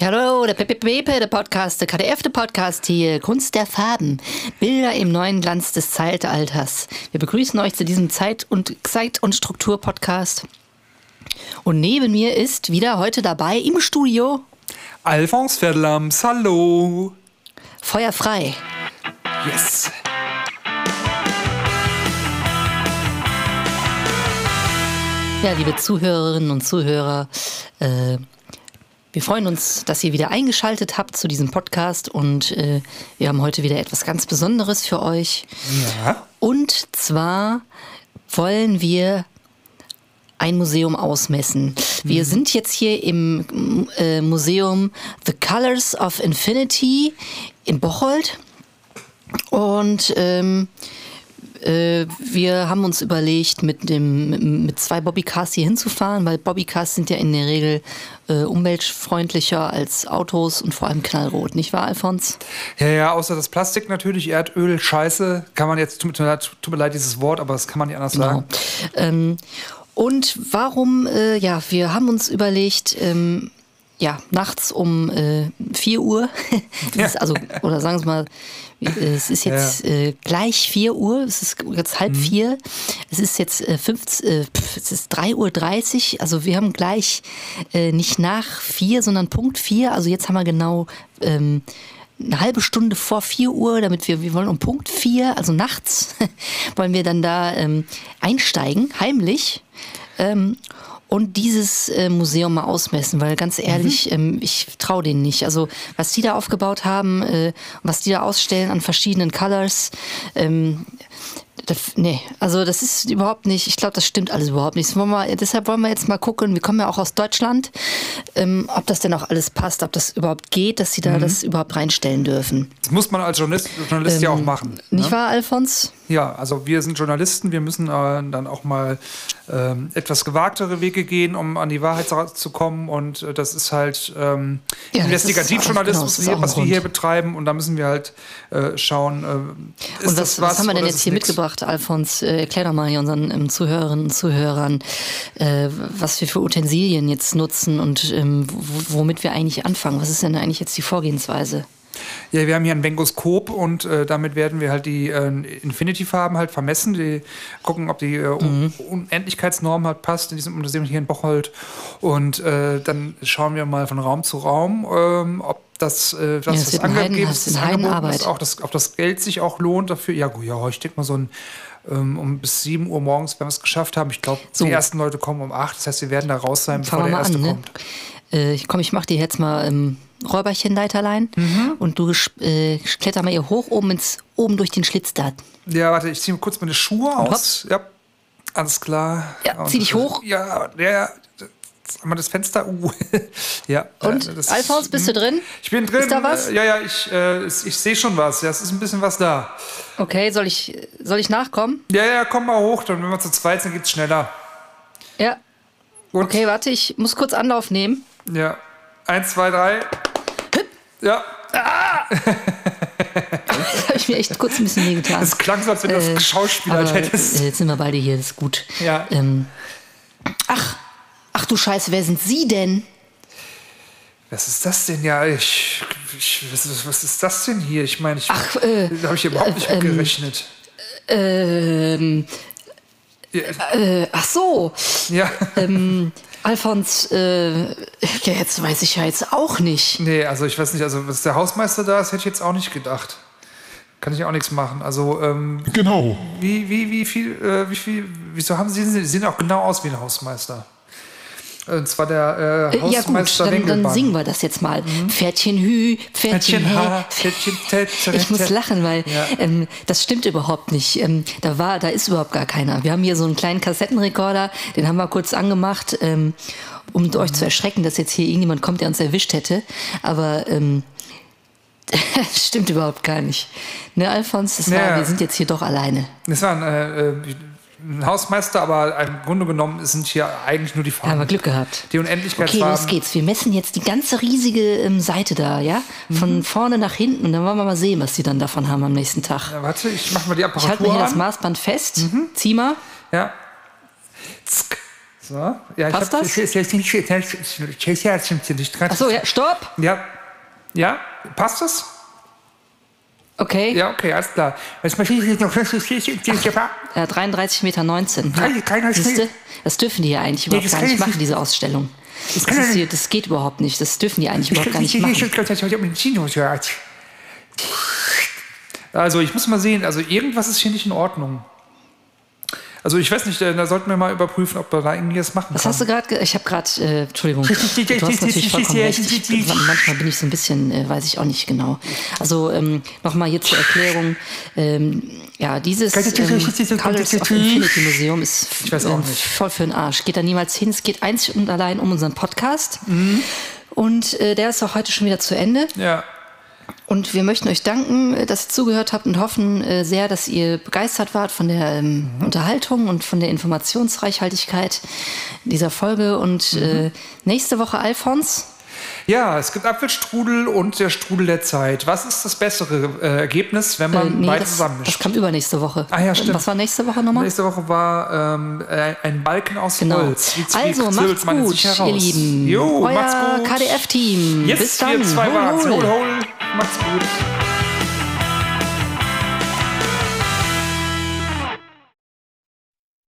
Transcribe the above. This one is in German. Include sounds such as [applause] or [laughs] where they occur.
Hallo, der Pepe, der Podcast, der KDF, der Podcast hier, Kunst der Farben, Bilder im neuen Glanz des Zeitalters. Wir begrüßen euch zu diesem Zeit- und Zeit- und Struktur-Podcast. Und neben mir ist wieder heute dabei im Studio Alphonse Verdlams, hallo. Feuer frei. Yes. Ja, liebe Zuhörerinnen und Zuhörer, äh, wir freuen uns, dass ihr wieder eingeschaltet habt zu diesem Podcast und äh, wir haben heute wieder etwas ganz Besonderes für euch. Ja. Und zwar wollen wir ein Museum ausmessen. Wir sind jetzt hier im äh, Museum The Colors of Infinity in Bocholt und ähm, äh, wir haben uns überlegt, mit, dem, mit zwei Bobbycars hier hinzufahren, weil Bobbycars sind ja in der Regel äh, umweltfreundlicher als Autos und vor allem knallrot, nicht wahr, Alfons? Ja, ja, außer das Plastik natürlich, Erdöl, Scheiße, kann man jetzt, tut mir leid, tut mir leid dieses Wort, aber das kann man nicht anders Genau. sagen. Ähm, und warum, äh, ja, wir haben uns überlegt, ähm, ja, nachts um äh, 4 Uhr, [laughs] ist also, oder sagen wir mal, es ist jetzt äh, gleich 4 Uhr, es ist jetzt halb vier, es ist jetzt äh, 15, äh, pf, es ist 3.30 Uhr, also wir haben gleich äh, nicht nach 4, sondern Punkt 4, also jetzt haben wir genau ähm, eine halbe Stunde vor 4 Uhr, damit wir, wir wollen um Punkt 4, also nachts, [laughs] wollen wir dann da ähm, einsteigen, heimlich. Ähm, und dieses äh, Museum mal ausmessen, weil ganz ehrlich, ähm, ich traue denen nicht. Also was die da aufgebaut haben, äh, was die da ausstellen an verschiedenen Colors, ähm, das, nee, also das ist überhaupt nicht, ich glaube, das stimmt alles überhaupt nicht. Wollen wir, deshalb wollen wir jetzt mal gucken, wir kommen ja auch aus Deutschland, ähm, ob das denn auch alles passt, ob das überhaupt geht, dass sie da das überhaupt reinstellen dürfen. Das muss man als Journalist, Journalist ja auch machen. Nicht ne? wahr, Alfons? Ja, also wir sind Journalisten, wir müssen äh, dann auch mal ähm, etwas gewagtere Wege gehen, um an die Wahrheit zu kommen. Und äh, das ist halt ähm, Ja, Investigativjournalismus, genau, was wir hier betreiben. Und da müssen wir halt äh, schauen, äh, Und das was, was haben wir denn jetzt hier nix? mitgebracht, Alfons? Äh, erklär doch mal hier unseren ähm, Zuhörerinnen und Zuhörern, äh, was wir für Utensilien jetzt nutzen und ähm, womit wir eigentlich anfangen. Was ist denn eigentlich jetzt die Vorgehensweise? Ja, wir haben hier ein Vengoskop und äh, damit werden wir halt die äh, Infinity-Farben halt vermessen, die gucken, ob die äh, Mhm. Un Unendlichkeitsnorm halt passt in diesem Museum hier in Bocholt und äh, dann schauen wir mal von Raum zu Raum, ähm, ob das, äh, das, das ist, das das Heidenarbeit. ist, auch das, ob das Geld sich auch lohnt dafür. Ja, gut, ja, ich denke mal so ein ähm, um bis 7 Uhr morgens, wenn wir es geschafft haben. Ich glaube, So. die ersten Leute kommen um 8. Das heißt, wir werden da raus sein, bevor Fangen der erste an, ne? kommt. Äh, ich komm, ich mach dir jetzt mal ähm, Räuberchenleiterlein Mhm. und du äh, kletter mal hier hoch oben ins oben durch den Schlitz da. Ja, warte, ich ziehe mir kurz meine Schuhe aus. Ja, alles klar. Ja, zieh dich hoch. Ja, ja, ja. Jetzt Einmal das Fenster. Uh. [laughs] ja. Und äh, das- Alfons, bist du drin? Ich bin drin. Ist da was? Ja, ja, ich, äh, ich sehe schon was. Ja, es ist ein bisschen was da. Okay, soll ich soll ich nachkommen? Ja, ja, komm mal hoch. Dann, wenn wir zu zweit sind, geht's schneller. Ja. Gut. Okay, warte, ich muss kurz Anlauf nehmen. Ja. Eins, zwei, drei. Ja, [laughs] habe ich mir echt kurz ein bisschen wehgetan. es klang so, als wenn du Äh, das geschauspielert aber, hättest. äh, jetzt sind wir beide hier, das ist gut. Ja. Ähm, ach, ach du Scheiße, wer sind Sie denn? Was ist das denn? Ja, ich. ich was, was ist das denn hier? Ich meine, ich. Ach, äh, da habe ich überhaupt nicht mit ähm, gerechnet. Ähm, Ja, äh, ach so, ja. ähm, Alfons, äh, ja, jetzt weiß ich ja jetzt auch nicht. Nee, also ich weiß nicht, also was der Hausmeister da ist, hätte ich jetzt auch nicht gedacht. Kann ich auch nichts machen. Also, ähm, Genau. wie, wie, wie viel, äh, wie viel, wieso haben Sie, Sie sehen auch genau aus wie ein Hausmeister. Und zwar der äh, Äh, ja gut, Hausmeister dann, dann singen wir das jetzt mal. Pferdchen hü, Pferdchen, Pferdchen ha, Pferdchen tät, tät, Ich muss lachen, weil Ja. ähm, das stimmt überhaupt nicht. Ähm, da war, da ist überhaupt gar keiner. Wir haben hier so einen kleinen Kassettenrekorder, den haben wir kurz angemacht, ähm, um euch zu erschrecken, dass jetzt hier irgendjemand kommt, der uns erwischt hätte. Aber ähm, das [laughs] stimmt überhaupt gar nicht. Ne, Alfons, das war, Ja. wir sind jetzt hier doch alleine. Das war ein, äh, äh, ein Hausmeister, aber im Grunde genommen sind hier eigentlich nur die Da Farben. haben wir Glück gehabt. Die Okay, Unendlichkeitsfarben. los geht's. Wir messen jetzt die ganze riesige ähm, Seite da, ja? Von vorne nach hinten und dann wollen wir mal sehen, was die dann davon haben am nächsten Tag. Ja, warte, ich mach mal die Ich halte Apparatur mir hier das an. Maßband fest. Zieh mal. Ja. Zck. So. Ja, ich Passt hab, das? Ist jetzt nicht, nicht Achso, ja, stopp! Ja. Ja, passt das? Okay. Ja, okay, alles klar. Jetzt möchte ich noch Ja, 33,19 Meter. Kein- keiner Siehste? Das dürfen die ja eigentlich Nee, überhaupt das gar nicht ich machen, nicht. diese Ausstellung. Das, kann ist er hier, das geht überhaupt nicht. Das dürfen die eigentlich überhaupt gar nicht machen. Also ich muss mal sehen, also irgendwas ist hier nicht in Ordnung. Also ich weiß nicht, äh, da sollten wir mal überprüfen, ob wir da irgendwie was machen Was kann. hast du gerade? ge- Ich habe gerade, äh, Entschuldigung, [laughs] du hast natürlich vollkommen recht. Ich, bin- manchmal bin ich so ein bisschen, äh, weiß ich auch nicht genau. Also ähm, nochmal hier zur Erklärung. Ähm, ja, dieses ähm, Colors of Infinity Museum ist ähm, voll für den Arsch. Geht da niemals hin. Es geht einzig und allein um unseren Podcast. Und äh, der ist auch heute schon wieder zu Ende. Ja, Und wir möchten euch danken, äh, dass ihr zugehört habt und hoffen äh, sehr, dass ihr begeistert wart von der ähm, Unterhaltung und von der Informationsreichhaltigkeit dieser Folge. Und äh, nächste Woche Alfons. ja, es gibt Apfelstrudel und der Strudel der Zeit. Was ist das bessere äh, Ergebnis, wenn Äh, man nee, beide das, zusammenmischt? das kam übernächste Woche. Ah ja, stimmt. Was war nächste Woche nochmal? Nächste Woche war ähm, äh, ein Balken aus Genau. Holz. Wie Also macht's gut, ihr Lieben. Jo, Euer macht's gut. KDF-Team. Yes, Bis dann. wir zwei Hol, hol. Hol, hol. Macht's gut.